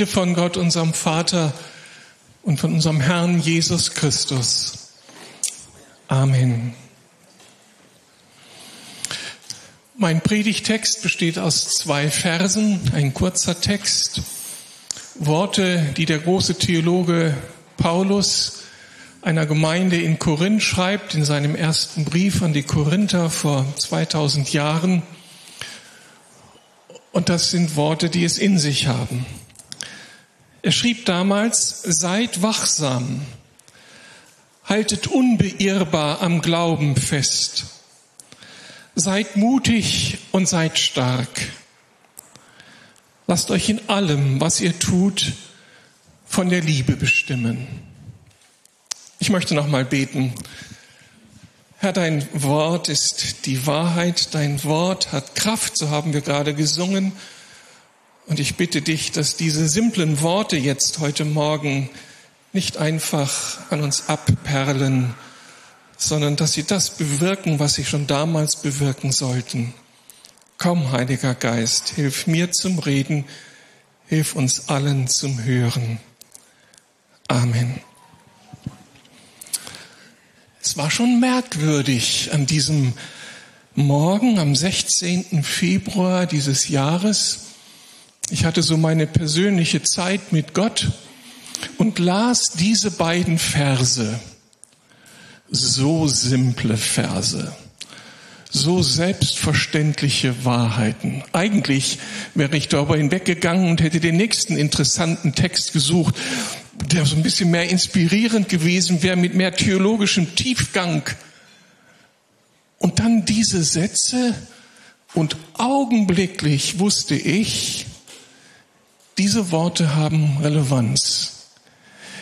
Friede von Gott, unserem Vater und von unserem Herrn Jesus Christus. Amen. Mein Predigtext besteht aus zwei Versen, ein kurzer Text, Worte, die der große Theologe Paulus einer Gemeinde in Korinth schreibt, in seinem ersten Brief an die Korinther vor 2000 Jahren. Und das sind Worte, die es in sich haben. Er schrieb damals, seid wachsam, haltet unbeirrbar am Glauben fest, seid mutig und seid stark. Lasst euch in allem, was ihr tut, von der Liebe bestimmen. Ich möchte noch mal beten. Herr, dein Wort ist die Wahrheit, dein Wort hat Kraft, so haben wir gerade gesungen. Und ich bitte dich, dass diese simplen Worte jetzt heute Morgen nicht einfach an uns abperlen, sondern dass sie das bewirken, was sie schon damals bewirken sollten. Komm, Heiliger Geist, hilf mir zum Reden, hilf uns allen zum Hören. Amen. Es war schon merkwürdig an diesem Morgen, am 16. Februar dieses Jahres, ich hatte so meine persönliche Zeit mit Gott und las diese beiden Verse. So simple Verse. So selbstverständliche Wahrheiten. Eigentlich wäre ich darüber hinweggegangen und hätte den nächsten interessanten Text gesucht, der so ein bisschen mehr inspirierend gewesen wäre, mit mehr theologischem Tiefgang. Und dann diese Sätze und augenblicklich wusste ich, diese Worte haben Relevanz.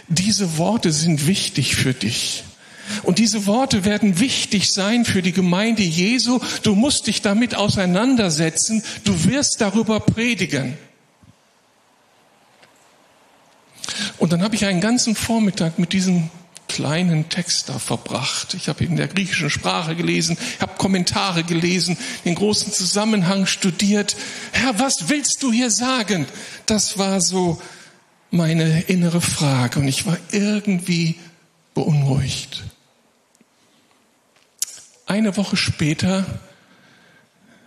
Diese Worte sind wichtig für dich. Und diese Worte werden wichtig sein für die Gemeinde Jesu. Du musst dich damit auseinandersetzen. Du wirst darüber predigen. Und dann habe ich einen ganzen Vormittag mit diesen kleinen Text da verbracht. Ich habe in der griechischen Sprache gelesen, habe Kommentare gelesen, den großen Zusammenhang studiert. Herr, was willst du hier sagen? Das war so meine innere Frage und ich war irgendwie beunruhigt. Eine Woche später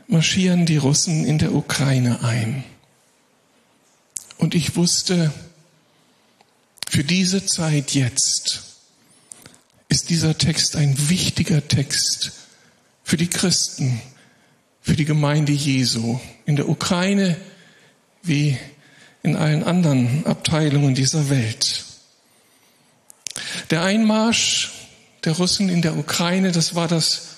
marschieren die Russen in der Ukraine ein. Und ich wusste, für diese Zeit jetzt ist dieser Text ein wichtiger Text für die Christen, für die Gemeinde Jesu in der Ukraine wie in allen anderen Abteilungen dieser Welt. Der Einmarsch der Russen in der Ukraine, das war das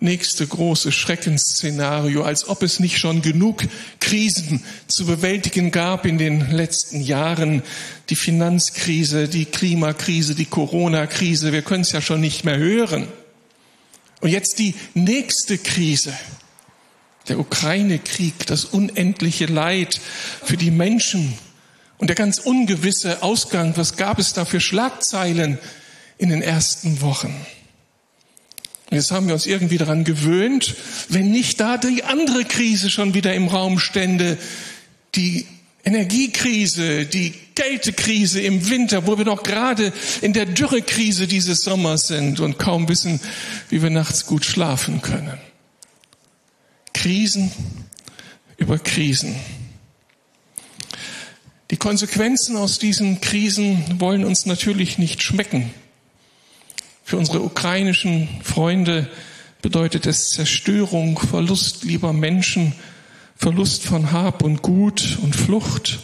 nächste große Schreckensszenario, als ob es nicht schon genug Krisen zu bewältigen gab in den letzten Jahren. Die Finanzkrise, die Klimakrise, die Corona-Krise, wir können es ja schon nicht mehr hören. Und jetzt die nächste Krise, der Ukraine-Krieg, das unendliche Leid für die Menschen und der ganz ungewisse Ausgang. Was gab es da für Schlagzeilen in den ersten Wochen? Jetzt haben wir uns irgendwie daran gewöhnt, wenn nicht da die andere Krise schon wieder im Raum stände, die Energiekrise, die Kältekrise im Winter, wo wir noch gerade in der Dürrekrise dieses Sommers sind und kaum wissen, wie wir nachts gut schlafen können. Krisen über Krisen. Die Konsequenzen aus diesen Krisen wollen uns natürlich nicht schmecken. Für unsere ukrainischen Freunde bedeutet es Zerstörung, Verlust lieber Menschen, Verlust von Hab und Gut und Flucht.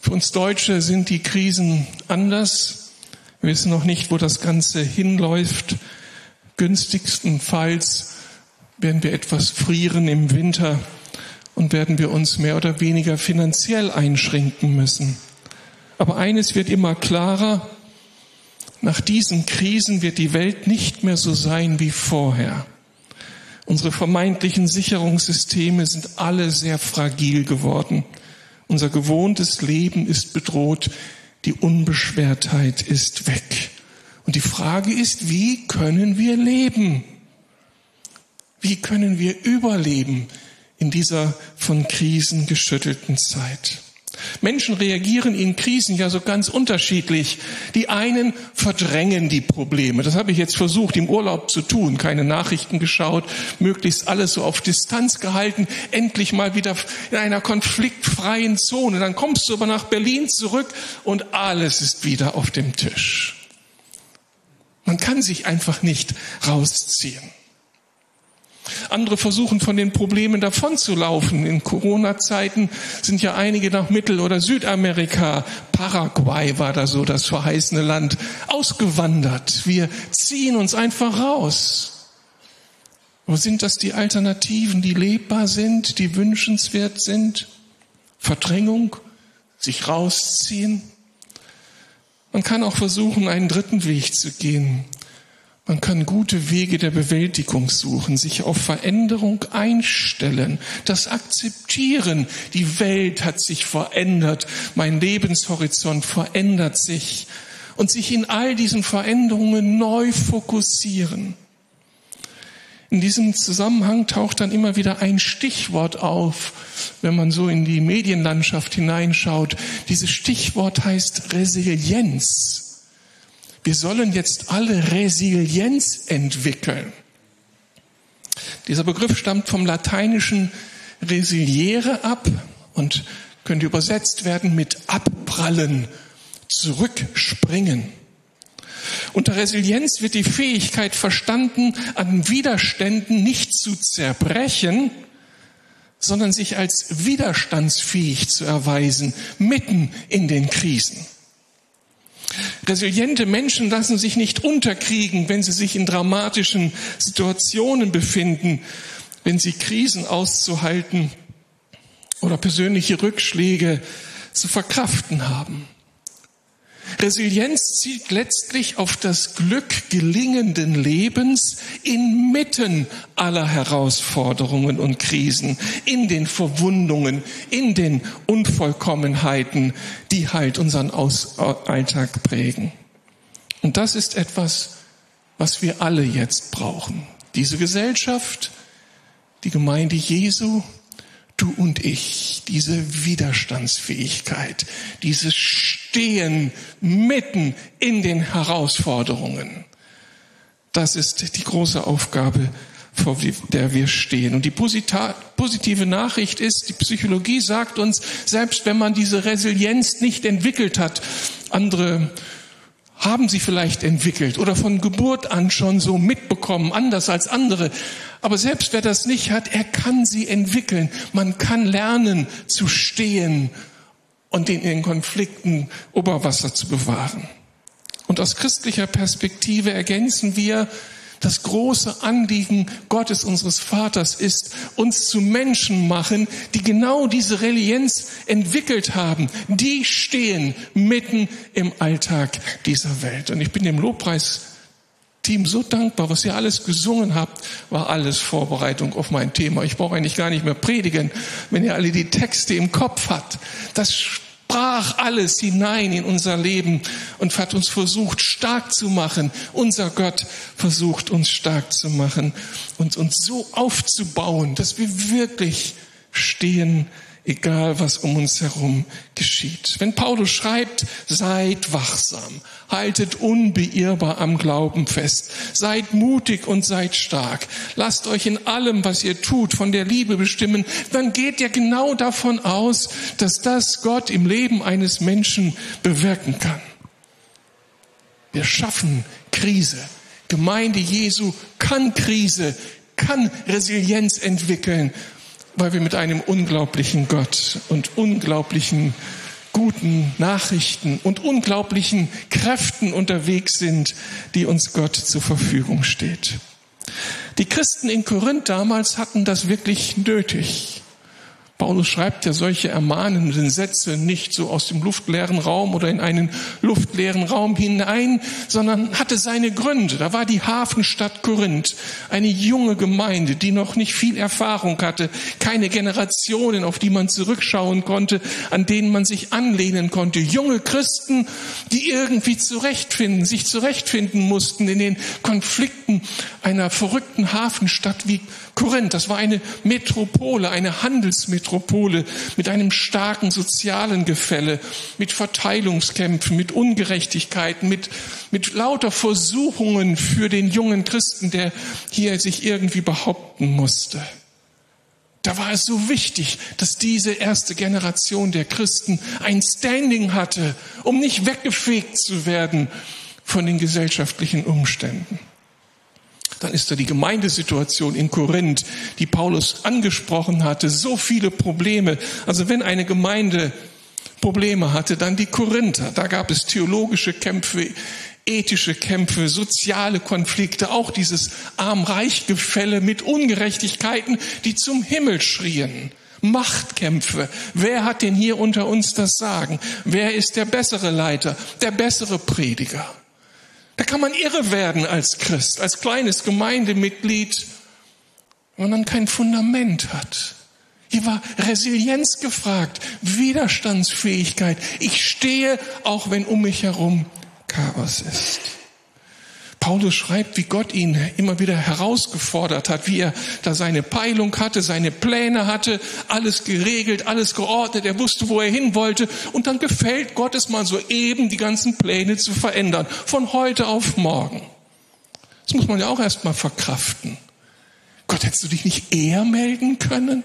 Für uns Deutsche sind die Krisen anders. Wir wissen noch nicht, wo das Ganze hinläuft. Günstigstenfalls werden wir etwas frieren im Winter und werden wir uns mehr oder weniger finanziell einschränken müssen. Aber eines wird immer klarer, nach diesen Krisen wird die Welt nicht mehr so sein wie vorher. Unsere vermeintlichen Sicherungssysteme sind alle sehr fragil geworden. Unser gewohntes Leben ist bedroht. Die Unbeschwertheit ist weg. Und die Frage ist, wie können wir leben? Wie können wir überleben in dieser von Krisen geschüttelten Zeit? Menschen reagieren in Krisen ja so ganz unterschiedlich. Die einen verdrängen die Probleme. Das habe ich jetzt versucht im Urlaub zu tun. Keine Nachrichten geschaut, möglichst alles so auf Distanz gehalten, endlich mal wieder in einer konfliktfreien Zone. Dann kommst du aber nach Berlin zurück und alles ist wieder auf dem Tisch. Man kann sich einfach nicht rausziehen. Andere versuchen von den Problemen davonzulaufen. In Corona-Zeiten sind ja einige nach Mittel- oder Südamerika, Paraguay war da so das verheißene Land, ausgewandert. Wir ziehen uns einfach raus. Wo sind das die Alternativen, die lebbar sind, die wünschenswert sind? Verdrängung, sich rausziehen. Man kann auch versuchen, einen dritten Weg zu gehen. Man kann gute Wege der Bewältigung suchen, sich auf Veränderung einstellen, das akzeptieren. Die Welt hat sich verändert, mein Lebenshorizont verändert sich und sich in all diesen Veränderungen neu fokussieren. In diesem Zusammenhang taucht dann immer wieder ein Stichwort auf, wenn man so in die Medienlandschaft hineinschaut. Dieses Stichwort heißt Resilienz. Wir sollen jetzt alle Resilienz entwickeln. Dieser Begriff stammt vom lateinischen resiliere ab und könnte übersetzt werden mit abprallen, zurückspringen. Unter Resilienz wird die Fähigkeit verstanden, an Widerständen nicht zu zerbrechen, sondern sich als widerstandsfähig zu erweisen, mitten in den Krisen. Resiliente Menschen lassen sich nicht unterkriegen, wenn sie sich in dramatischen Situationen befinden, wenn sie Krisen auszuhalten oder persönliche Rückschläge zu verkraften haben. Resilienz zielt letztlich auf das Glück gelingenden Lebens inmitten aller Herausforderungen und Krisen, in den Verwundungen, in den Unvollkommenheiten, die halt unseren Alltag prägen. Und das ist etwas, was wir alle jetzt brauchen. Diese Gesellschaft, die Gemeinde Jesu, du und ich, diese Widerstandsfähigkeit, dieses Stehen mitten in den Herausforderungen. Das ist die große Aufgabe, vor der wir stehen. Und die positive Nachricht ist, die Psychologie sagt uns, selbst wenn man diese Resilienz nicht entwickelt hat, andere haben sie vielleicht entwickelt oder von Geburt an schon so mitbekommen, anders als andere. Aber selbst wer das nicht hat, er kann sie entwickeln. Man kann lernen zu stehen und in den Konflikten Oberwasser zu bewahren. Und aus christlicher Perspektive ergänzen wir, das große Anliegen Gottes, unseres Vaters, ist, uns zu Menschen machen, die genau diese Relienz entwickelt haben. Die stehen mitten im Alltag dieser Welt. Und ich bin dem Lobpreis Team so dankbar, was ihr alles gesungen habt, war alles Vorbereitung auf mein Thema. Ich brauche eigentlich gar nicht mehr predigen, wenn ihr alle die Texte im Kopf habt. Das sprach alles hinein in unser Leben und hat uns versucht stark zu machen. Unser Gott versucht uns stark zu machen und uns so aufzubauen, dass wir wirklich stehen egal was um uns herum geschieht. Wenn Paulus schreibt, seid wachsam, haltet unbeirrbar am Glauben fest, seid mutig und seid stark, lasst euch in allem, was ihr tut, von der Liebe bestimmen, dann geht ihr genau davon aus, dass das Gott im Leben eines Menschen bewirken kann. Wir schaffen Krise. Gemeinde Jesu kann Krise, kann Resilienz entwickeln weil wir mit einem unglaublichen Gott und unglaublichen guten Nachrichten und unglaublichen Kräften unterwegs sind, die uns Gott zur Verfügung steht. Die Christen in Korinth damals hatten das wirklich nötig. Paulus schreibt ja solche ermahnenden Sätze nicht so aus dem luftleeren Raum oder in einen luftleeren Raum hinein, sondern hatte seine Gründe. Da war die Hafenstadt Korinth, eine junge Gemeinde, die noch nicht viel Erfahrung hatte, keine Generationen, auf die man zurückschauen konnte, an denen man sich anlehnen konnte. Junge Christen, die irgendwie zurechtfinden, sich zurechtfinden mussten in den Konflikten einer verrückten Hafenstadt wie Korinth. Das war eine Metropole, eine Handelsmetropole. Metropole mit einem starken sozialen Gefälle, mit Verteilungskämpfen, mit Ungerechtigkeiten, mit, mit lauter Versuchungen für den jungen Christen, der hier sich irgendwie behaupten musste. Da war es so wichtig, dass diese erste Generation der Christen ein Standing hatte, um nicht weggefegt zu werden von den gesellschaftlichen Umständen. Dann ist da die Gemeindesituation in Korinth, die Paulus angesprochen hatte. So viele Probleme. Also wenn eine Gemeinde Probleme hatte, dann die Korinther. Da gab es theologische Kämpfe, ethische Kämpfe, soziale Konflikte, auch dieses Arm-Reich-Gefälle mit Ungerechtigkeiten, die zum Himmel schrien. Machtkämpfe. Wer hat denn hier unter uns das Sagen? Wer ist der bessere Leiter, der bessere Prediger? Da kann man irre werden als Christ, als kleines Gemeindemitglied, wenn man dann kein Fundament hat. Hier war Resilienz gefragt, Widerstandsfähigkeit. Ich stehe, auch wenn um mich herum Chaos ist. Paulus schreibt, wie Gott ihn immer wieder herausgefordert hat, wie er da seine Peilung hatte, seine Pläne hatte, alles geregelt, alles geordnet, er wusste, wo er hin wollte und dann gefällt Gott es mal so eben, die ganzen Pläne zu verändern, von heute auf morgen. Das muss man ja auch erst mal verkraften. Gott, hättest du dich nicht eher melden können?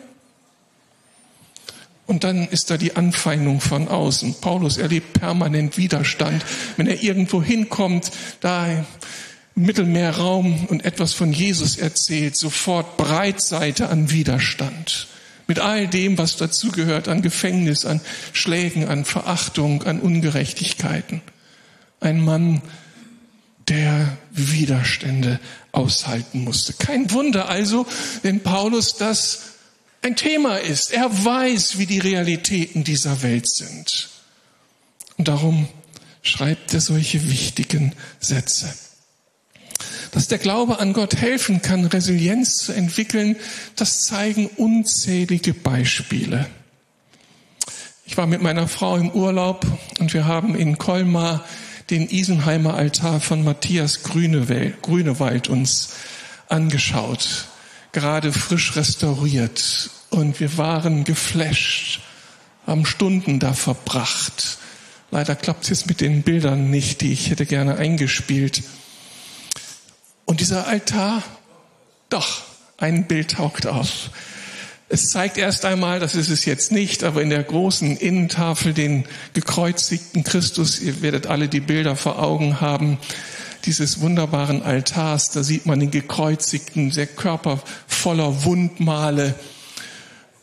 Und dann ist da die Anfeindung von außen. Paulus erlebt permanent Widerstand. Wenn er irgendwo hinkommt, da Mittelmeerraum und etwas von Jesus erzählt, sofort Breitseite an Widerstand. Mit all dem, was dazugehört an Gefängnis, an Schlägen, an Verachtung, an Ungerechtigkeiten. Ein Mann, der Widerstände aushalten musste. Kein Wunder also, wenn Paulus das ein Thema ist. Er weiß, wie die Realitäten dieser Welt sind. Und darum schreibt er solche wichtigen Sätze. Dass der Glaube an Gott helfen kann, Resilienz zu entwickeln, das zeigen unzählige Beispiele. Ich war mit meiner Frau im Urlaub und wir haben in Colmar den Isenheimer Altar von Matthias Grünewald uns angeschaut, gerade frisch restauriert. Und wir waren geflasht, haben Stunden da verbracht. Leider klappt es jetzt mit den Bildern nicht, die ich hätte gerne eingespielt. Und dieser Altar, doch, ein Bild taucht auf. Es zeigt erst einmal, das ist es jetzt nicht, aber in der großen Innentafel den gekreuzigten Christus, ihr werdet alle die Bilder vor Augen haben, dieses wunderbaren Altars, da sieht man den gekreuzigten, der Körper voller Wundmale.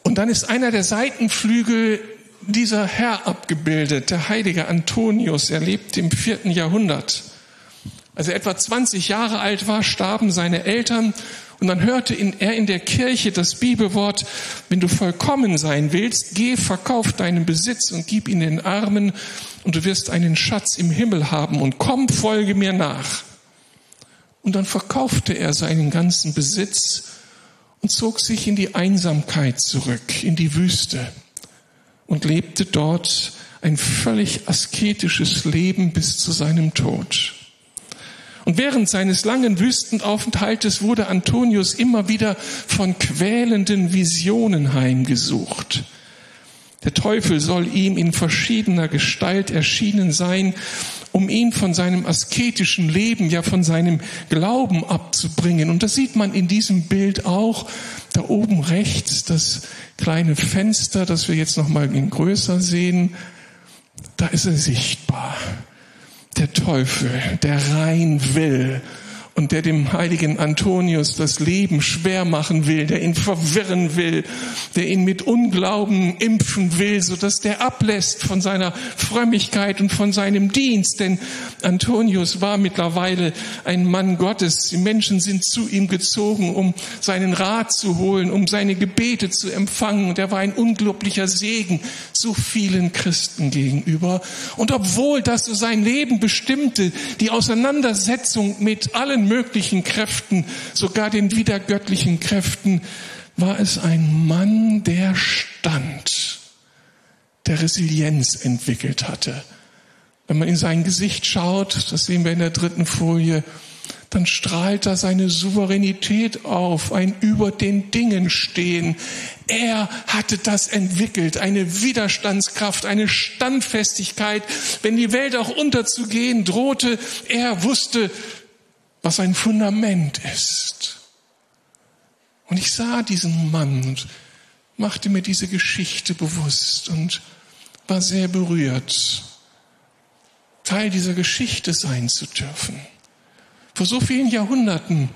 Und dann ist einer der Seitenflügel dieser Herr abgebildet, der heilige Antonius. Er lebt im vierten Jahrhundert. Als er etwa 20 Jahre alt war, starben seine Eltern und dann hörte er in der Kirche das Bibelwort, wenn du vollkommen sein willst, geh, verkauf deinen Besitz und gib ihn den Armen und du wirst einen Schatz im Himmel haben und komm, folge mir nach. Und dann verkaufte er seinen ganzen Besitz und zog sich in die Einsamkeit zurück, in die Wüste und lebte dort ein völlig asketisches Leben bis zu seinem Tod. Und während seines langen Wüstenaufenthaltes wurde Antonius immer wieder von quälenden Visionen heimgesucht. Der Teufel soll ihm in verschiedener Gestalt erschienen sein, um ihn von seinem asketischen Leben, ja von seinem Glauben abzubringen. Und das sieht man in diesem Bild auch. Da oben rechts das kleine Fenster, das wir jetzt noch mal in größer sehen. Da ist er sichtbar der Teufel, der rein will und der dem heiligen Antonius das Leben schwer machen will, der ihn verwirren will, der ihn mit Unglauben impfen will, so dass der ablässt von seiner Frömmigkeit und von seinem Dienst. Denn Antonius war mittlerweile ein Mann Gottes. Die Menschen sind zu ihm gezogen, um seinen Rat zu holen, um seine Gebete zu empfangen. Und er war ein unglaublicher Segen so vielen Christen gegenüber. Und obwohl das so sein Leben bestimmte, die Auseinandersetzung mit allen allen möglichen Kräften, sogar den wiedergöttlichen Kräften, war es ein Mann, der stand, der Resilienz entwickelt hatte. Wenn man in sein Gesicht schaut, das sehen wir in der dritten Folie, dann strahlt da seine Souveränität auf, ein über den Dingen stehen. Er hatte das entwickelt, eine Widerstandskraft, eine Standfestigkeit. Wenn die Welt auch unterzugehen drohte, er wusste, was ein Fundament ist. Und ich sah diesen Mann und machte mir diese Geschichte bewusst und war sehr berührt, Teil dieser Geschichte sein zu dürfen. Vor so vielen Jahrhunderten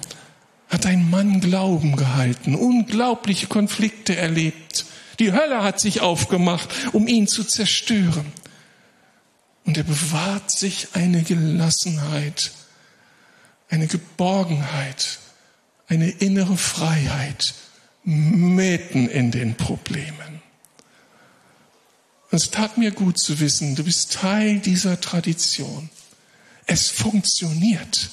hat ein Mann Glauben gehalten, unglaubliche Konflikte erlebt. Die Hölle hat sich aufgemacht, um ihn zu zerstören. Und er bewahrt sich eine Gelassenheit, eine Geborgenheit, eine innere Freiheit mitten in den Problemen. Und es tat mir gut zu wissen, du bist Teil dieser Tradition. Es funktioniert.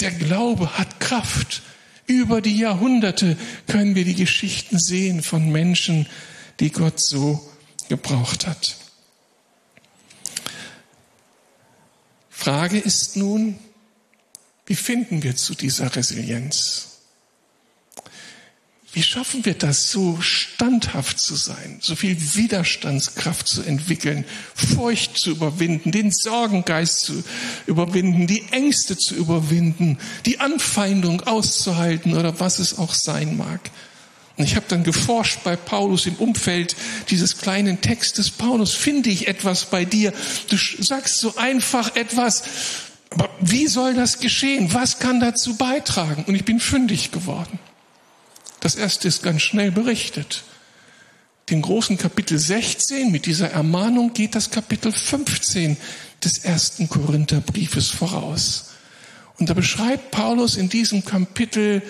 Der Glaube hat Kraft. Über die Jahrhunderte können wir die Geschichten sehen von Menschen, die Gott so gebraucht hat. Frage ist nun, wie finden wir zu dieser Resilienz? Wie schaffen wir das, so standhaft zu sein, so viel Widerstandskraft zu entwickeln, Furcht zu überwinden, den Sorgengeist zu überwinden, die Ängste zu überwinden, die Anfeindung auszuhalten oder was es auch sein mag? Und ich habe dann geforscht bei Paulus im Umfeld dieses kleinen Textes. Paulus, finde ich etwas bei dir? Du sagst so einfach etwas, wie soll das geschehen? Was kann dazu beitragen? Und ich bin fündig geworden. Das erste ist ganz schnell berichtet. Den großen Kapitel 16 mit dieser Ermahnung geht das Kapitel 15 des ersten Korintherbriefes voraus. Und da beschreibt Paulus in diesem Kapitel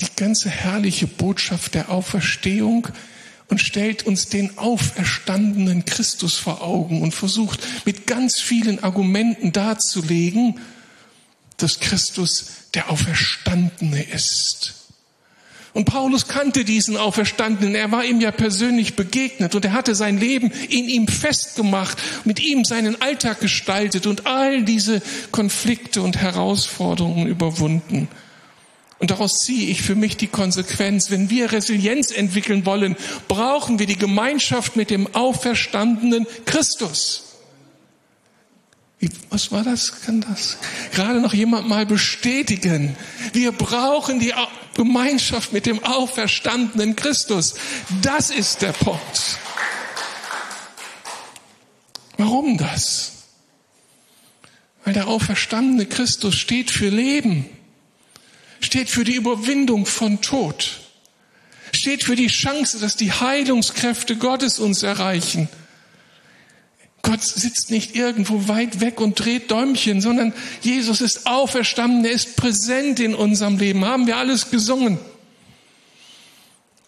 die ganze herrliche Botschaft der Auferstehung, und stellt uns den auferstandenen Christus vor Augen und versucht mit ganz vielen Argumenten darzulegen, dass Christus der Auferstandene ist. Und Paulus kannte diesen Auferstandenen, er war ihm ja persönlich begegnet und er hatte sein Leben in ihm festgemacht, mit ihm seinen Alltag gestaltet und all diese Konflikte und Herausforderungen überwunden. Und daraus ziehe ich für mich die Konsequenz, wenn wir Resilienz entwickeln wollen, brauchen wir die Gemeinschaft mit dem auferstandenen Christus. Was war das? Kann das gerade noch jemand mal bestätigen? Wir brauchen die Gemeinschaft mit dem auferstandenen Christus. Das ist der Punkt. Warum das? Weil der auferstandene Christus steht für Leben steht für die Überwindung von Tod, steht für die Chance, dass die Heilungskräfte Gottes uns erreichen. Gott sitzt nicht irgendwo weit weg und dreht Däumchen, sondern Jesus ist auferstanden, er ist präsent in unserem Leben. Haben wir alles gesungen?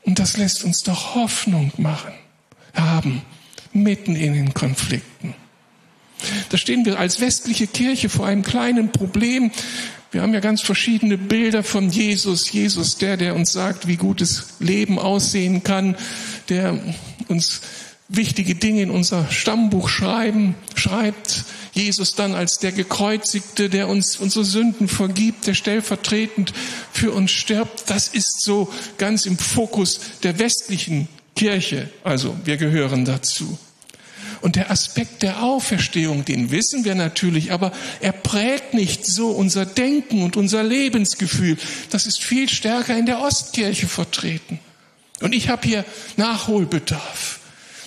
Und das lässt uns doch Hoffnung machen, haben, mitten in den Konflikten. Da stehen wir als westliche Kirche vor einem kleinen Problem. Wir haben ja ganz verschiedene Bilder von Jesus. Jesus, der, der uns sagt, wie gutes Leben aussehen kann, der uns wichtige Dinge in unser Stammbuch schreiben, schreibt. Jesus dann als der Gekreuzigte, der uns unsere Sünden vergibt, der stellvertretend für uns stirbt. Das ist so ganz im Fokus der westlichen Kirche. Also wir gehören dazu. Und der Aspekt der Auferstehung, den wissen wir natürlich, aber er prägt nicht so unser Denken und unser Lebensgefühl. Das ist viel stärker in der Ostkirche vertreten. Und ich habe hier Nachholbedarf,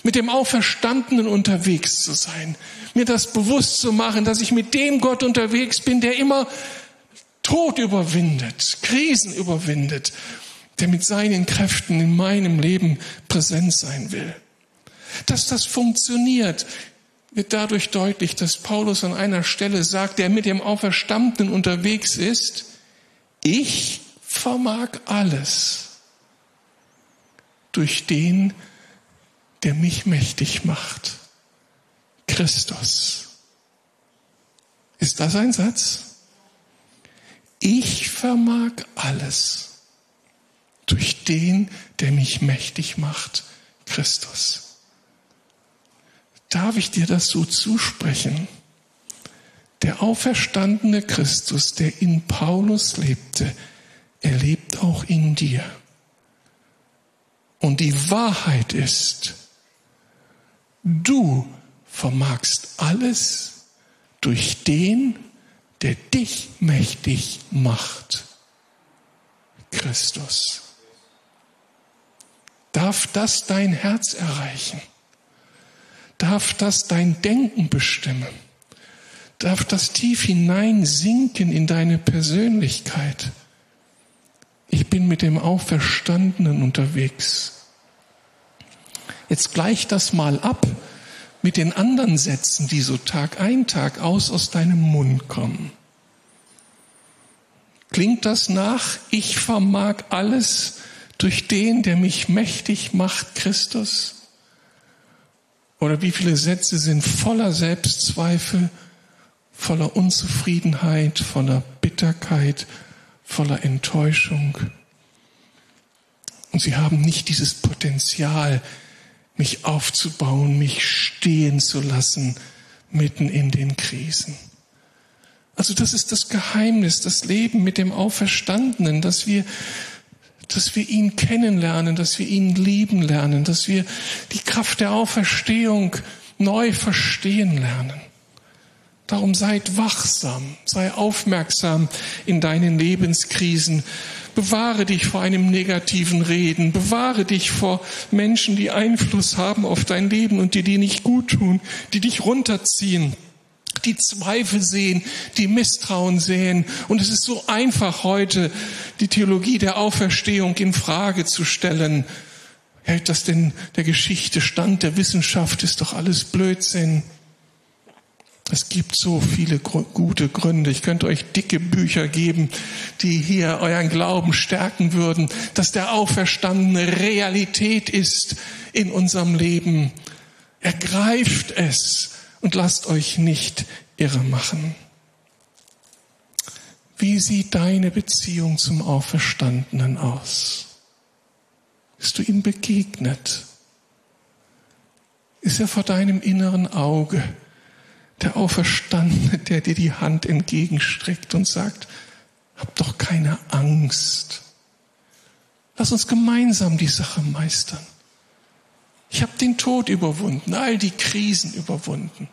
mit dem Auferstandenen unterwegs zu sein, mir das bewusst zu machen, dass ich mit dem Gott unterwegs bin, der immer Tod überwindet, Krisen überwindet, der mit seinen Kräften in meinem Leben präsent sein will. Dass das funktioniert, wird dadurch deutlich, dass Paulus an einer Stelle sagt, der mit dem Auferstandenen unterwegs ist, ich vermag alles durch den, der mich mächtig macht. Christus. Ist das ein Satz? Ich vermag alles durch den, der mich mächtig macht, Christus. Darf ich dir das so zusprechen? Der auferstandene Christus, der in Paulus lebte, er lebt auch in dir. Und die Wahrheit ist, du vermagst alles durch den, der dich mächtig macht. Christus. Darf das dein Herz erreichen? Darf das dein Denken bestimmen? Darf das tief hineinsinken in deine Persönlichkeit? Ich bin mit dem Auferstandenen unterwegs. Jetzt gleich das mal ab mit den anderen Sätzen, die so Tag ein, Tag aus aus deinem Mund kommen. Klingt das nach, ich vermag alles durch den, der mich mächtig macht, Christus? Oder wie viele Sätze sind voller Selbstzweifel, voller Unzufriedenheit, voller Bitterkeit, voller Enttäuschung? Und sie haben nicht dieses Potenzial, mich aufzubauen, mich stehen zu lassen mitten in den Krisen. Also das ist das Geheimnis, das Leben mit dem Auferstandenen, dass wir, dass wir ihn kennenlernen, dass wir ihn lieben lernen, dass wir die Kraft der Auferstehung neu verstehen lernen. Darum seid wachsam, sei aufmerksam in deinen Lebenskrisen, Bewahre dich vor einem negativen Reden. Bewahre dich vor Menschen, die Einfluss haben auf dein Leben und die dir nicht gut tun, die dich runterziehen die Zweifel sehen, die Misstrauen sehen. Und es ist so einfach heute, die Theologie der Auferstehung in Frage zu stellen. Hält das denn der Geschichte stand, der Wissenschaft ist doch alles Blödsinn. Es gibt so viele gute Gründe. Ich könnte euch dicke Bücher geben, die hier euren Glauben stärken würden, dass der Auferstandene Realität ist in unserem Leben. Ergreift es und lasst euch nicht irre machen. Wie sieht deine Beziehung zum Auferstandenen aus? Bist du ihm begegnet? Ist er vor deinem inneren Auge? der Auferstandene, der dir die Hand entgegenstreckt und sagt, hab doch keine Angst. Lass uns gemeinsam die Sache meistern. Ich habe den Tod überwunden, all die Krisen überwunden.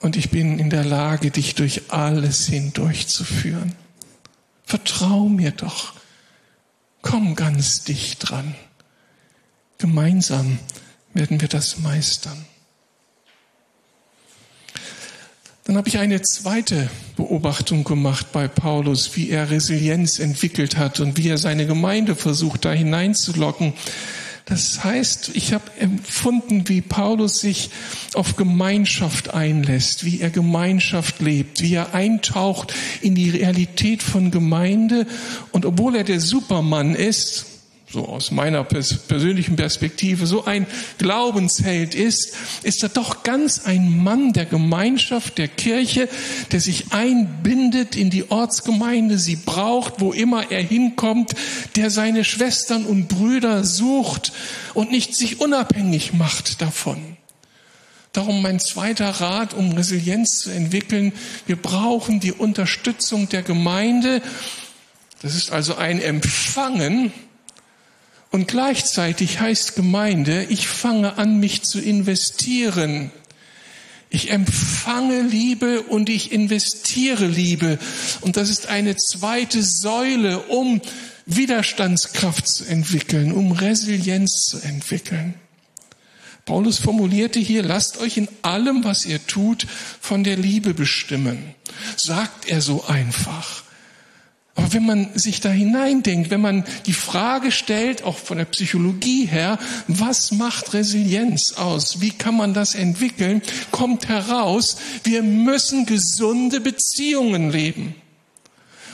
Und ich bin in der Lage, dich durch alles hindurchzuführen. Vertrau mir doch. Komm ganz dicht dran. Gemeinsam werden wir das meistern. Dann habe ich eine zweite Beobachtung gemacht bei Paulus, wie er Resilienz entwickelt hat und wie er seine Gemeinde versucht, da hineinzulocken. Das heißt, ich habe empfunden, wie Paulus sich auf Gemeinschaft einlässt, wie er Gemeinschaft lebt, wie er eintaucht in die Realität von Gemeinde. Und obwohl er der Supermann ist, so aus meiner persönlichen Perspektive, so ein Glaubensheld ist, ist er doch ganz ein Mann der Gemeinschaft, der Kirche, der sich einbindet in die Ortsgemeinde, sie braucht, wo immer er hinkommt, der seine Schwestern und Brüder sucht und nicht sich unabhängig macht davon. Darum mein zweiter Rat, um Resilienz zu entwickeln, wir brauchen die Unterstützung der Gemeinde. Das ist also ein Empfangen, und gleichzeitig heißt Gemeinde, ich fange an, mich zu investieren. Ich empfange Liebe und ich investiere Liebe. Und das ist eine zweite Säule, um Widerstandskraft zu entwickeln, um Resilienz zu entwickeln. Paulus formulierte hier, lasst euch in allem, was ihr tut, von der Liebe bestimmen. Sagt er so einfach. Aber wenn man sich da hineindenkt, wenn man die Frage stellt, auch von der Psychologie her, was macht Resilienz aus? Wie kann man das entwickeln? Kommt heraus, wir müssen gesunde Beziehungen leben.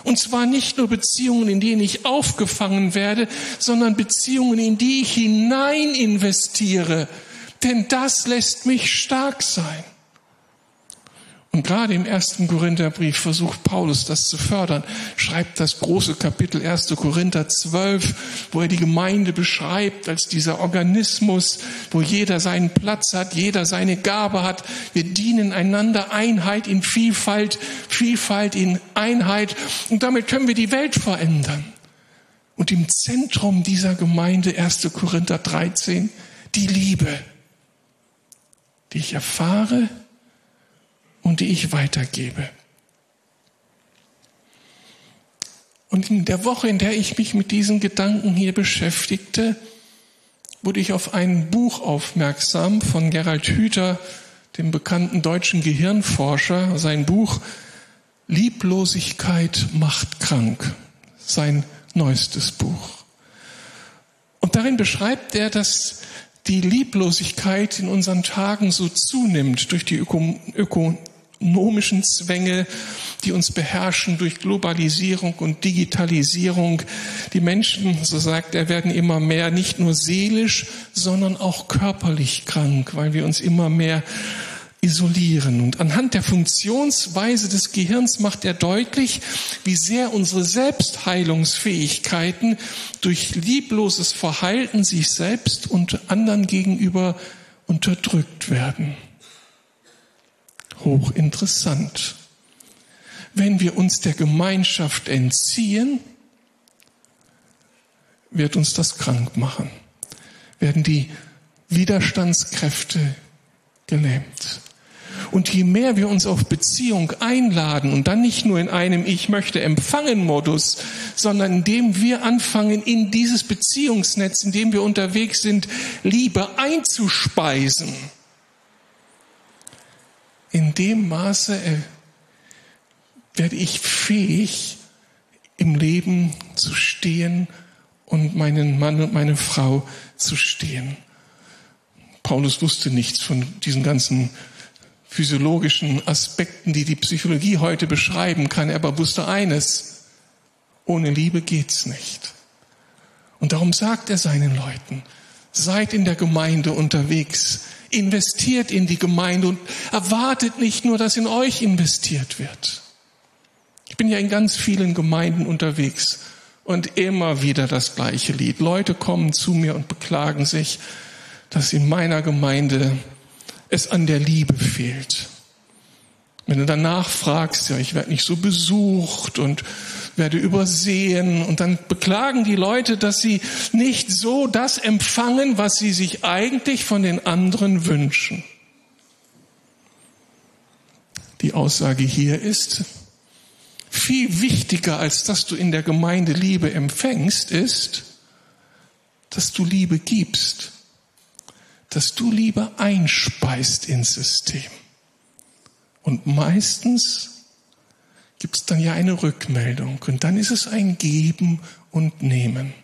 Und zwar nicht nur Beziehungen, in denen ich aufgefangen werde, sondern Beziehungen, in die ich hinein investiere. Denn das lässt mich stark sein. Und gerade im ersten Korintherbrief versucht Paulus das zu fördern, schreibt das große Kapitel 1. Korinther 12, wo er die Gemeinde beschreibt als dieser Organismus, wo jeder seinen Platz hat, jeder seine Gabe hat. Wir dienen einander Einheit in Vielfalt, Vielfalt in Einheit. Und damit können wir die Welt verändern. Und im Zentrum dieser Gemeinde 1. Korinther 13 die Liebe, die ich erfahre, und die ich weitergebe. Und in der Woche, in der ich mich mit diesen Gedanken hier beschäftigte, wurde ich auf ein Buch aufmerksam von Gerald Hüther, dem bekannten deutschen Gehirnforscher, sein Buch Lieblosigkeit macht krank, sein neuestes Buch. Und darin beschreibt er, dass die Lieblosigkeit in unseren Tagen so zunimmt durch die Öko, Öko ökonomischen Zwänge, die uns beherrschen durch Globalisierung und Digitalisierung. Die Menschen, so sagt er, werden immer mehr nicht nur seelisch, sondern auch körperlich krank, weil wir uns immer mehr isolieren. Und anhand der Funktionsweise des Gehirns macht er deutlich, wie sehr unsere Selbstheilungsfähigkeiten durch liebloses Verhalten sich selbst und anderen gegenüber unterdrückt werden hochinteressant. Wenn wir uns der Gemeinschaft entziehen, wird uns das krank machen, werden die Widerstandskräfte gelähmt. Und je mehr wir uns auf Beziehung einladen und dann nicht nur in einem Ich möchte empfangen Modus, sondern indem wir anfangen, in dieses Beziehungsnetz, in dem wir unterwegs sind, Liebe einzuspeisen, in dem Maße äh, werde ich fähig, im Leben zu stehen und meinen Mann und meine Frau zu stehen. Paulus wusste nichts von diesen ganzen physiologischen Aspekten, die die Psychologie heute beschreiben kann, er aber wusste eines, ohne Liebe geht's nicht. Und darum sagt er seinen Leuten, seid in der Gemeinde unterwegs, investiert in die Gemeinde und erwartet nicht nur, dass in euch investiert wird. Ich bin ja in ganz vielen Gemeinden unterwegs und immer wieder das gleiche Lied. Leute kommen zu mir und beklagen sich, dass in meiner Gemeinde es an der Liebe fehlt. Wenn du danach fragst, ja, ich werde nicht so besucht und werde übersehen und dann beklagen die Leute, dass sie nicht so das empfangen, was sie sich eigentlich von den anderen wünschen. Die Aussage hier ist, viel wichtiger als dass du in der Gemeinde Liebe empfängst, ist, dass du Liebe gibst, dass du Liebe einspeist ins System. Und meistens gibt es dann ja eine Rückmeldung und dann ist es ein Geben und Nehmen.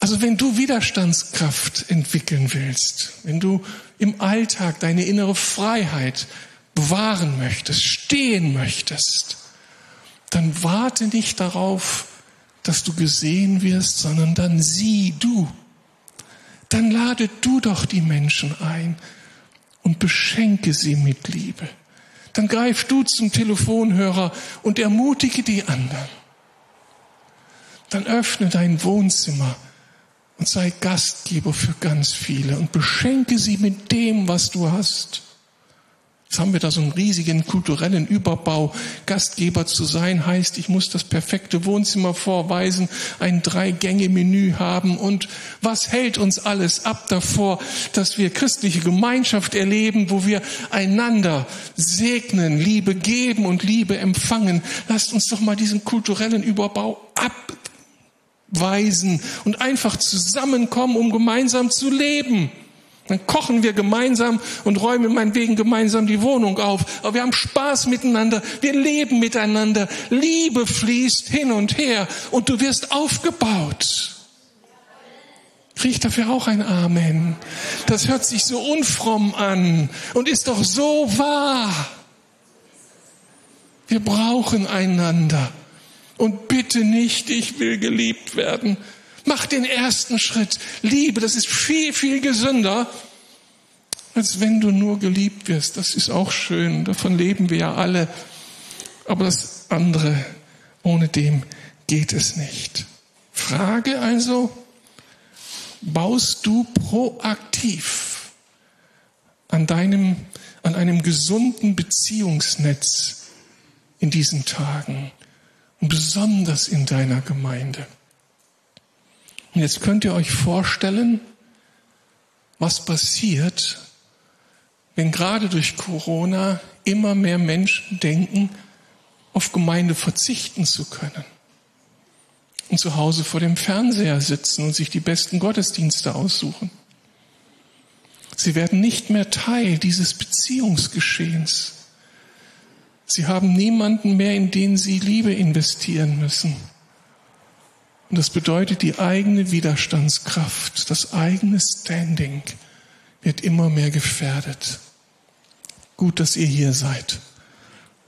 Also wenn du Widerstandskraft entwickeln willst, wenn du im Alltag deine innere Freiheit bewahren möchtest, stehen möchtest, dann warte nicht darauf, dass du gesehen wirst, sondern dann sieh du. Dann lade du doch die Menschen ein und beschenke sie mit Liebe dann greif du zum Telefonhörer und ermutige die anderen. Dann öffne dein Wohnzimmer und sei Gastgeber für ganz viele und beschenke sie mit dem, was du hast. Jetzt haben wir da so einen riesigen kulturellen Überbau. Gastgeber zu sein heißt, ich muss das perfekte Wohnzimmer vorweisen, ein Drei-Gänge-Menü haben. Und was hält uns alles ab davor, dass wir christliche Gemeinschaft erleben, wo wir einander segnen, Liebe geben und Liebe empfangen? Lasst uns doch mal diesen kulturellen Überbau abweisen und einfach zusammenkommen, um gemeinsam zu leben. Dann kochen wir gemeinsam und räumen meinetwegen gemeinsam die Wohnung auf. Aber wir haben Spaß miteinander. Wir leben miteinander. Liebe fließt hin und her und du wirst aufgebaut. Krieg dafür auch ein Amen. Das hört sich so unfromm an und ist doch so wahr. Wir brauchen einander. Und bitte nicht, ich will geliebt werden. Mach den ersten Schritt. Liebe, das ist viel, viel gesünder, als wenn du nur geliebt wirst. Das ist auch schön. Davon leben wir ja alle. Aber das andere, ohne dem geht es nicht. Frage also, baust du proaktiv an deinem, an einem gesunden Beziehungsnetz in diesen Tagen und besonders in deiner Gemeinde. Und jetzt könnt ihr euch vorstellen, was passiert, wenn gerade durch Corona immer mehr Menschen denken, auf Gemeinde verzichten zu können und zu Hause vor dem Fernseher sitzen und sich die besten Gottesdienste aussuchen. Sie werden nicht mehr Teil dieses Beziehungsgeschehens. Sie haben niemanden mehr, in den sie Liebe investieren müssen. Und das bedeutet, die eigene Widerstandskraft, das eigene Standing wird immer mehr gefährdet. Gut, dass ihr hier seid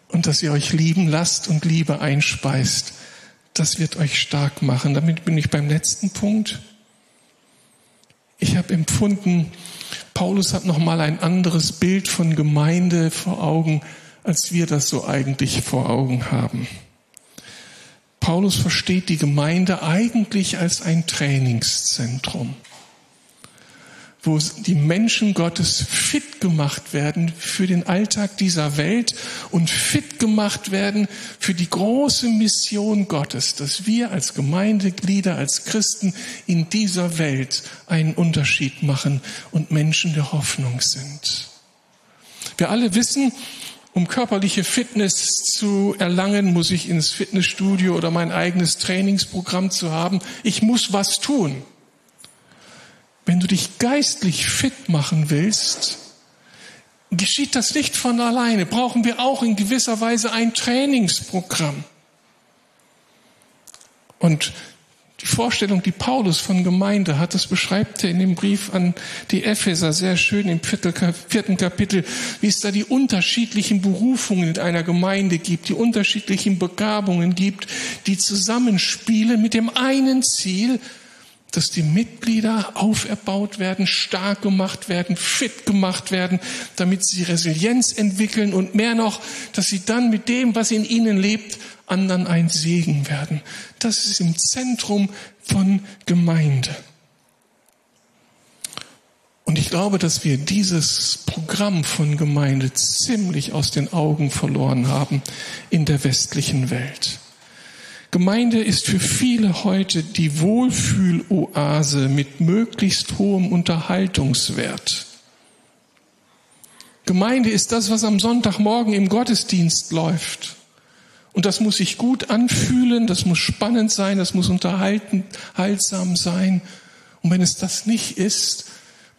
und dass ihr euch lieben lasst und Liebe einspeist das wird euch stark machen. Damit bin ich beim letzten Punkt. Ich habe empfunden, Paulus hat noch mal ein anderes Bild von Gemeinde vor Augen, als wir das so eigentlich vor Augen haben. Paulus versteht die Gemeinde eigentlich als ein Trainingszentrum wo die Menschen Gottes fit gemacht werden für den Alltag dieser Welt und fit gemacht werden für die große Mission Gottes, dass wir als Gemeindeglieder, als Christen in dieser Welt einen Unterschied machen und Menschen der Hoffnung sind. Wir alle wissen, um körperliche Fitness zu erlangen, muss ich ins Fitnessstudio oder mein eigenes Trainingsprogramm zu haben. Ich muss was tun. Wenn du dich geistlich fit machen willst, geschieht das nicht von alleine. Brauchen wir auch in gewisser Weise ein Trainingsprogramm. Und die Vorstellung, die Paulus von Gemeinde hat, das beschreibt er in dem Brief an die Epheser sehr schön im vierten Kapitel, wie es da die unterschiedlichen Berufungen in einer Gemeinde gibt, die unterschiedlichen Begabungen gibt, die zusammenspielen mit dem einen Ziel, dass die Mitglieder auferbaut werden, stark gemacht werden, fit gemacht werden, damit sie Resilienz entwickeln und mehr noch, dass sie dann mit dem, was in ihnen lebt, anderen ein Segen werden. Das ist im Zentrum von Gemeinde. Und ich glaube, dass wir dieses Programm von Gemeinde ziemlich aus den Augen verloren haben in der westlichen Welt. Gemeinde ist für viele heute die Wohlfühloase mit möglichst hohem Unterhaltungswert. Gemeinde ist das, was am Sonntagmorgen im Gottesdienst läuft. Und das muss sich gut anfühlen, das muss spannend sein, das muss unterhalten, heilsam sein. Und wenn es das nicht ist,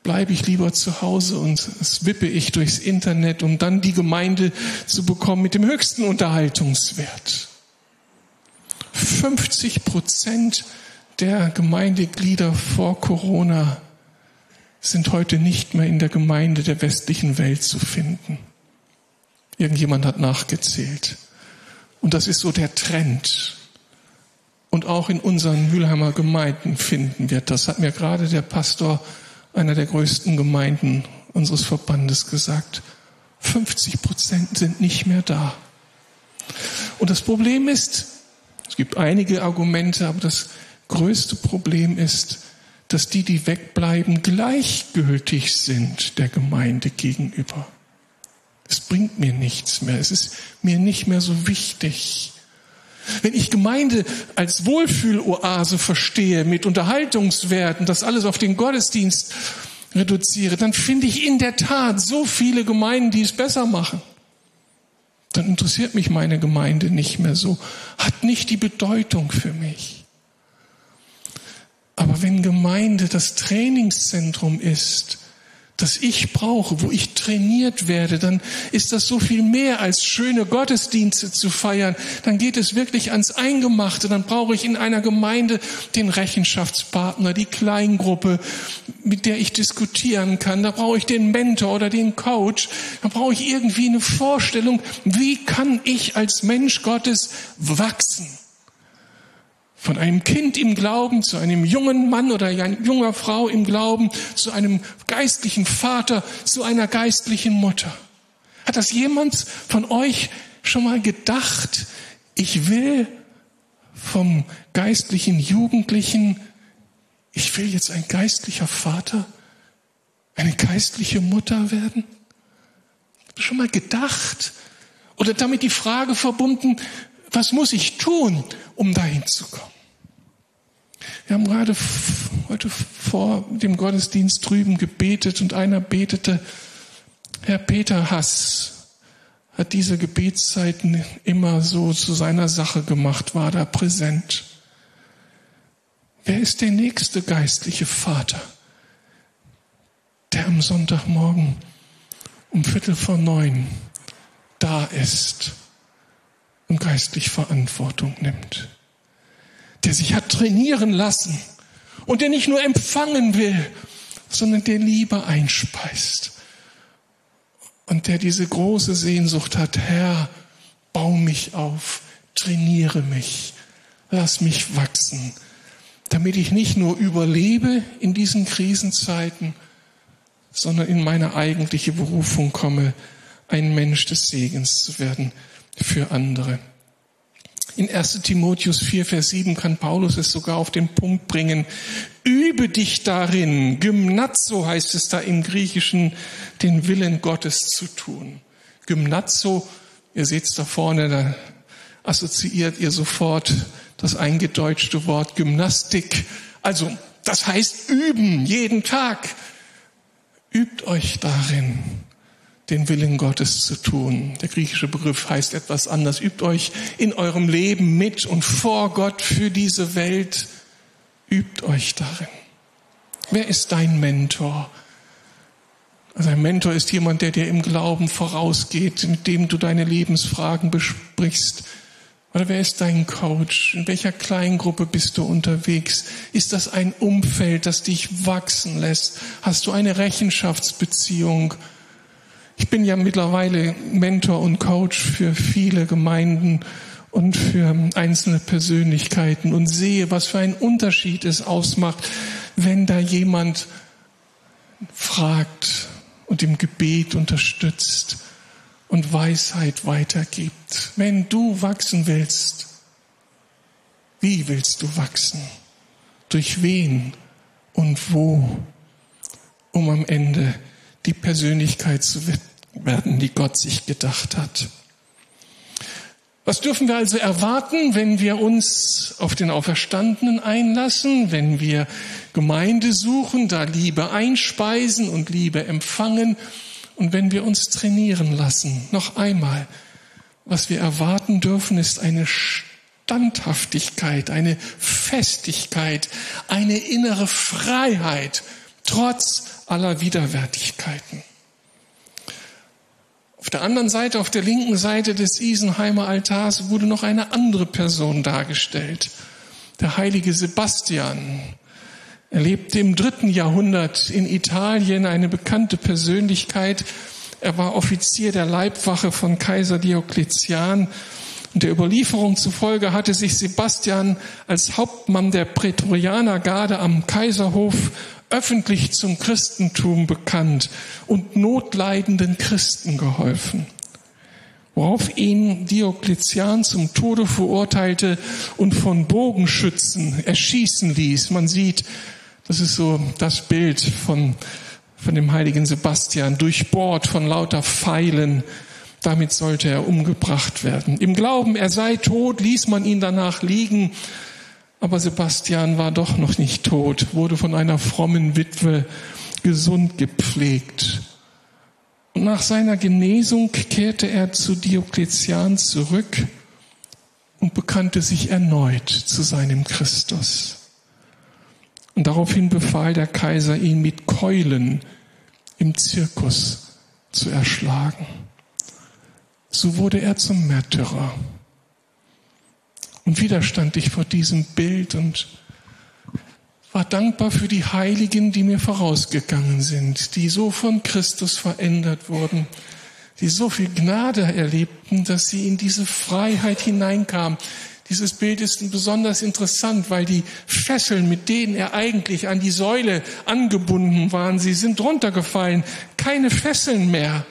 bleibe ich lieber zu Hause und es wippe ich durchs Internet, um dann die Gemeinde zu bekommen mit dem höchsten Unterhaltungswert. 50 Prozent der Gemeindeglieder vor Corona sind heute nicht mehr in der Gemeinde der westlichen Welt zu finden. Irgendjemand hat nachgezählt. Und das ist so der Trend. Und auch in unseren Mülheimer Gemeinden finden wir das. Hat mir gerade der Pastor einer der größten Gemeinden unseres Verbandes gesagt. 50 Prozent sind nicht mehr da. Und das Problem ist, es gibt einige Argumente, aber das größte Problem ist, dass die, die wegbleiben, gleichgültig sind der Gemeinde gegenüber. Es bringt mir nichts mehr. Es ist mir nicht mehr so wichtig. Wenn ich Gemeinde als Wohlfühloase verstehe, mit Unterhaltungswerten, das alles auf den Gottesdienst reduziere, dann finde ich in der Tat so viele Gemeinden, die es besser machen dann interessiert mich meine Gemeinde nicht mehr so, hat nicht die Bedeutung für mich. Aber wenn Gemeinde das Trainingszentrum ist, das ich brauche, wo ich trainiert werde, dann ist das so viel mehr als schöne Gottesdienste zu feiern. Dann geht es wirklich ans Eingemachte. Dann brauche ich in einer Gemeinde den Rechenschaftspartner, die Kleingruppe, mit der ich diskutieren kann. Da brauche ich den Mentor oder den Coach. Da brauche ich irgendwie eine Vorstellung, wie kann ich als Mensch Gottes wachsen? Von einem Kind im Glauben zu einem jungen Mann oder junger Frau im Glauben, zu einem geistlichen Vater, zu einer geistlichen Mutter. Hat das jemand von euch schon mal gedacht, ich will vom geistlichen Jugendlichen, ich will jetzt ein geistlicher Vater, eine geistliche Mutter werden? Schon mal gedacht? Oder damit die Frage verbunden, was muss ich tun, um dahin zu kommen? Wir haben gerade heute vor dem Gottesdienst drüben gebetet und einer betete, Herr Peter Hass hat diese Gebetszeiten immer so zu seiner Sache gemacht, war da präsent. Wer ist der nächste geistliche Vater, der am Sonntagmorgen um Viertel vor neun da ist und geistlich Verantwortung nimmt? der sich hat trainieren lassen und der nicht nur empfangen will, sondern der Liebe einspeist und der diese große Sehnsucht hat, Herr, bau mich auf, trainiere mich, lass mich wachsen, damit ich nicht nur überlebe in diesen Krisenzeiten, sondern in meine eigentliche Berufung komme, ein Mensch des Segens zu werden für andere. In 1 Timotheus 4, Vers 7 kann Paulus es sogar auf den Punkt bringen. Übe dich darin, Gymnazo heißt es da im Griechischen, den Willen Gottes zu tun. Gymnazo, ihr seht es da vorne, da assoziiert ihr sofort das eingedeutschte Wort Gymnastik. Also, das heißt üben, jeden Tag. Übt euch darin den Willen Gottes zu tun. Der griechische Begriff heißt etwas anders. Übt euch in eurem Leben mit und vor Gott für diese Welt. Übt euch darin. Wer ist dein Mentor? Also ein Mentor ist jemand, der dir im Glauben vorausgeht, mit dem du deine Lebensfragen besprichst. Oder wer ist dein Coach? In welcher Kleingruppe bist du unterwegs? Ist das ein Umfeld, das dich wachsen lässt? Hast du eine Rechenschaftsbeziehung? Ich bin ja mittlerweile Mentor und Coach für viele Gemeinden und für einzelne Persönlichkeiten und sehe, was für ein Unterschied es ausmacht, wenn da jemand fragt und im Gebet unterstützt und Weisheit weitergibt. Wenn du wachsen willst, wie willst du wachsen? Durch wen und wo? Um am Ende die Persönlichkeit zu werden, die Gott sich gedacht hat. Was dürfen wir also erwarten, wenn wir uns auf den Auferstandenen einlassen, wenn wir Gemeinde suchen, da Liebe einspeisen und Liebe empfangen und wenn wir uns trainieren lassen? Noch einmal, was wir erwarten dürfen, ist eine Standhaftigkeit, eine Festigkeit, eine innere Freiheit, trotz aller Widerwärtigkeiten. Auf der anderen Seite, auf der linken Seite des Isenheimer Altars wurde noch eine andere Person dargestellt. Der heilige Sebastian. Er lebte im dritten Jahrhundert in Italien, eine bekannte Persönlichkeit. Er war Offizier der Leibwache von Kaiser Diokletian. Und der Überlieferung zufolge hatte sich Sebastian als Hauptmann der Prätorianergarde am Kaiserhof öffentlich zum Christentum bekannt und notleidenden Christen geholfen. Worauf ihn Diokletian zum Tode verurteilte und von Bogenschützen erschießen ließ. Man sieht, das ist so das Bild von, von dem heiligen Sebastian, durchbohrt von lauter Pfeilen. Damit sollte er umgebracht werden. Im Glauben, er sei tot, ließ man ihn danach liegen aber Sebastian war doch noch nicht tot, wurde von einer frommen Witwe gesund gepflegt. Und nach seiner Genesung kehrte er zu Diokletian zurück und bekannte sich erneut zu seinem Christus. Und daraufhin befahl der Kaiser ihn mit Keulen im Zirkus zu erschlagen. So wurde er zum Märtyrer. Und wieder stand ich vor diesem Bild und war dankbar für die Heiligen, die mir vorausgegangen sind, die so von Christus verändert wurden, die so viel Gnade erlebten, dass sie in diese Freiheit hineinkamen. Dieses Bild ist besonders interessant, weil die Fesseln, mit denen er eigentlich an die Säule angebunden waren, sie sind runtergefallen. Keine Fesseln mehr.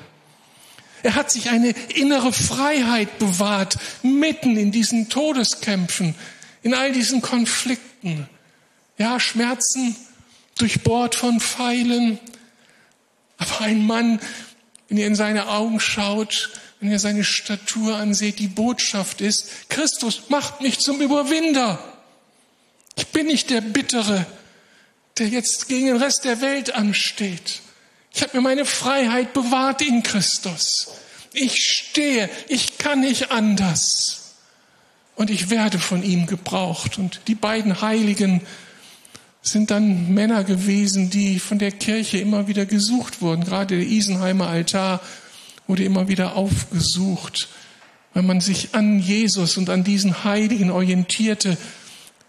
Er hat sich eine innere Freiheit bewahrt, mitten in diesen Todeskämpfen, in all diesen Konflikten. Ja, Schmerzen durchbohrt von Pfeilen. Aber ein Mann, wenn ihr in seine Augen schaut, wenn ihr seine Statur ansieht, die Botschaft ist, Christus macht mich zum Überwinder. Ich bin nicht der Bittere, der jetzt gegen den Rest der Welt ansteht. Ich habe mir meine Freiheit bewahrt in Christus. Ich stehe, ich kann nicht anders. Und ich werde von ihm gebraucht. Und die beiden Heiligen sind dann Männer gewesen, die von der Kirche immer wieder gesucht wurden. Gerade der Isenheimer Altar wurde immer wieder aufgesucht, weil man sich an Jesus und an diesen Heiligen orientierte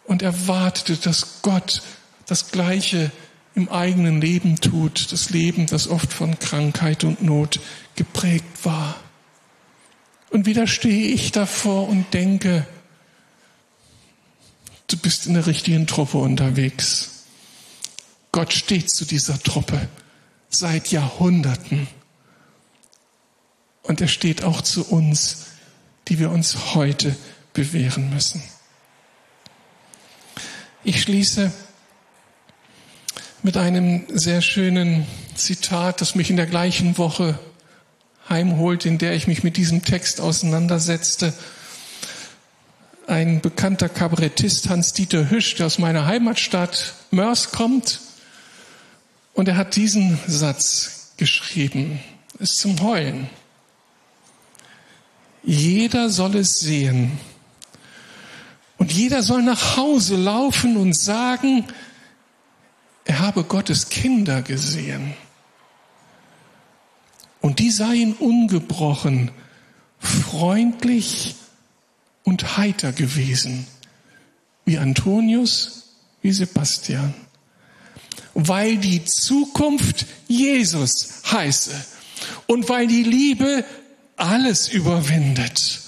und erwartete, dass Gott das Gleiche im eigenen Leben tut, das Leben, das oft von Krankheit und Not geprägt war. Und wieder stehe ich davor und denke, du bist in der richtigen Truppe unterwegs. Gott steht zu dieser Truppe seit Jahrhunderten. Und er steht auch zu uns, die wir uns heute bewähren müssen. Ich schließe mit einem sehr schönen Zitat, das mich in der gleichen Woche heimholt, in der ich mich mit diesem Text auseinandersetzte. Ein bekannter Kabarettist, Hans-Dieter Hüsch, der aus meiner Heimatstadt Mörs kommt, und er hat diesen Satz geschrieben, ist zum Heulen. Jeder soll es sehen. Und jeder soll nach Hause laufen und sagen, er habe Gottes Kinder gesehen. Und die seien ungebrochen, freundlich und heiter gewesen, wie Antonius, wie Sebastian. Weil die Zukunft Jesus heiße und weil die Liebe alles überwindet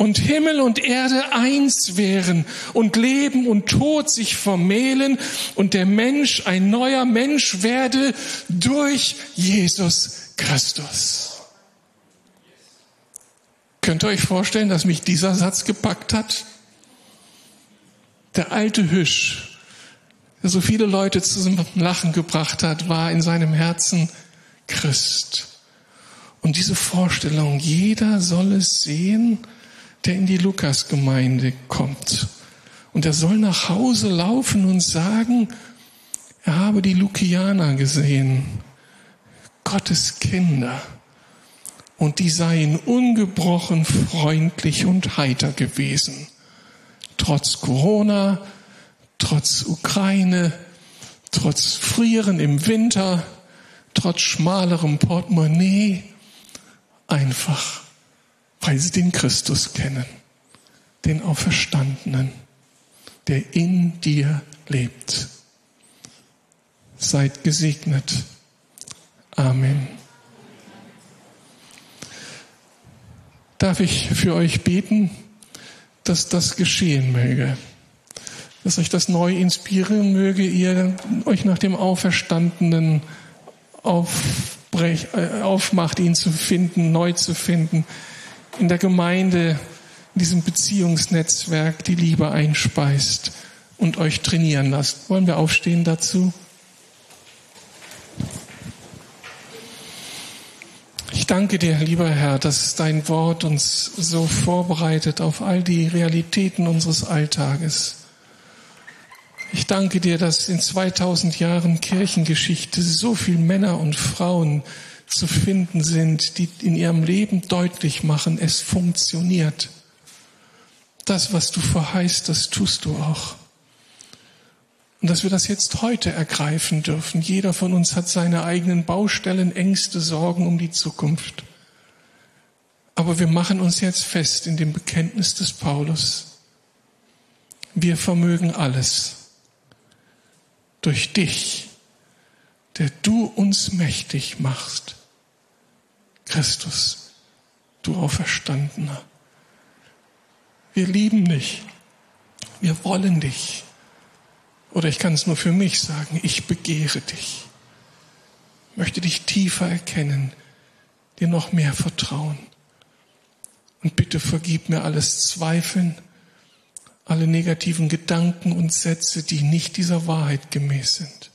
und Himmel und Erde eins wären und Leben und Tod sich vermählen und der Mensch ein neuer Mensch werde durch Jesus Christus. Könnt ihr euch vorstellen, dass mich dieser Satz gepackt hat? Der alte Hüsch, der so viele Leute zum Lachen gebracht hat, war in seinem Herzen Christ. Und diese Vorstellung, jeder soll es sehen, der in die Lukasgemeinde kommt. Und er soll nach Hause laufen und sagen, er habe die Lukianer gesehen, Gottes Kinder. Und die seien ungebrochen freundlich und heiter gewesen. Trotz Corona, trotz Ukraine, trotz Frieren im Winter, trotz schmalerem Portemonnaie, einfach weil sie den Christus kennen, den Auferstandenen, der in dir lebt. Seid gesegnet. Amen. Darf ich für euch beten, dass das geschehen möge, dass euch das neu inspirieren möge, ihr euch nach dem Auferstandenen aufbrech, äh, aufmacht, ihn zu finden, neu zu finden, in der Gemeinde, in diesem Beziehungsnetzwerk die Liebe einspeist und euch trainieren lasst. Wollen wir aufstehen dazu? Ich danke dir, lieber Herr, dass dein Wort uns so vorbereitet auf all die Realitäten unseres Alltages. Ich danke dir, dass in 2000 Jahren Kirchengeschichte so viele Männer und Frauen zu finden sind, die in ihrem Leben deutlich machen, es funktioniert. Das, was du verheißt, das tust du auch. Und dass wir das jetzt heute ergreifen dürfen. Jeder von uns hat seine eigenen Baustellen, Ängste, Sorgen um die Zukunft. Aber wir machen uns jetzt fest in dem Bekenntnis des Paulus. Wir vermögen alles durch dich, der du uns mächtig machst. Christus, du Auferstandener. Wir lieben dich. Wir wollen dich. Oder ich kann es nur für mich sagen, ich begehre dich. Möchte dich tiefer erkennen, dir noch mehr vertrauen. Und bitte vergib mir alles Zweifeln, alle negativen Gedanken und Sätze, die nicht dieser Wahrheit gemäß sind.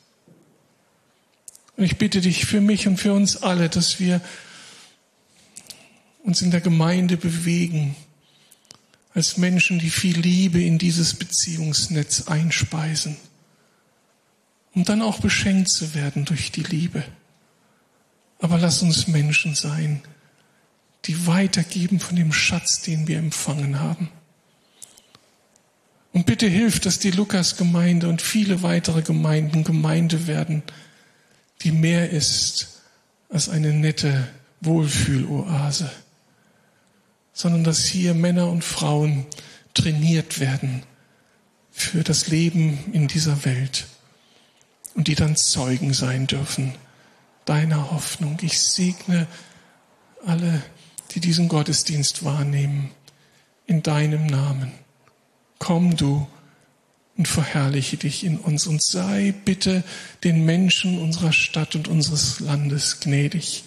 Und ich bitte dich für mich und für uns alle, dass wir uns in der Gemeinde bewegen, als Menschen, die viel Liebe in dieses Beziehungsnetz einspeisen, um dann auch beschenkt zu werden durch die Liebe. Aber lass uns Menschen sein, die weitergeben von dem Schatz, den wir empfangen haben. Und bitte hilf, dass die Lukas-Gemeinde und viele weitere Gemeinden Gemeinde werden, die mehr ist als eine nette Wohlfühloase sondern dass hier Männer und Frauen trainiert werden für das Leben in dieser Welt und die dann Zeugen sein dürfen deiner Hoffnung. Ich segne alle, die diesen Gottesdienst wahrnehmen, in deinem Namen. Komm du und verherrliche dich in uns und sei bitte den Menschen unserer Stadt und unseres Landes gnädig,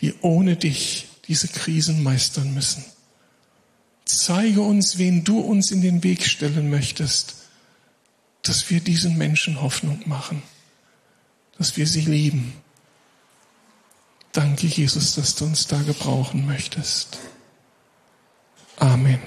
die ohne dich diese Krisen meistern müssen. Zeige uns, wen du uns in den Weg stellen möchtest, dass wir diesen Menschen Hoffnung machen, dass wir sie lieben. Danke, Jesus, dass du uns da gebrauchen möchtest. Amen.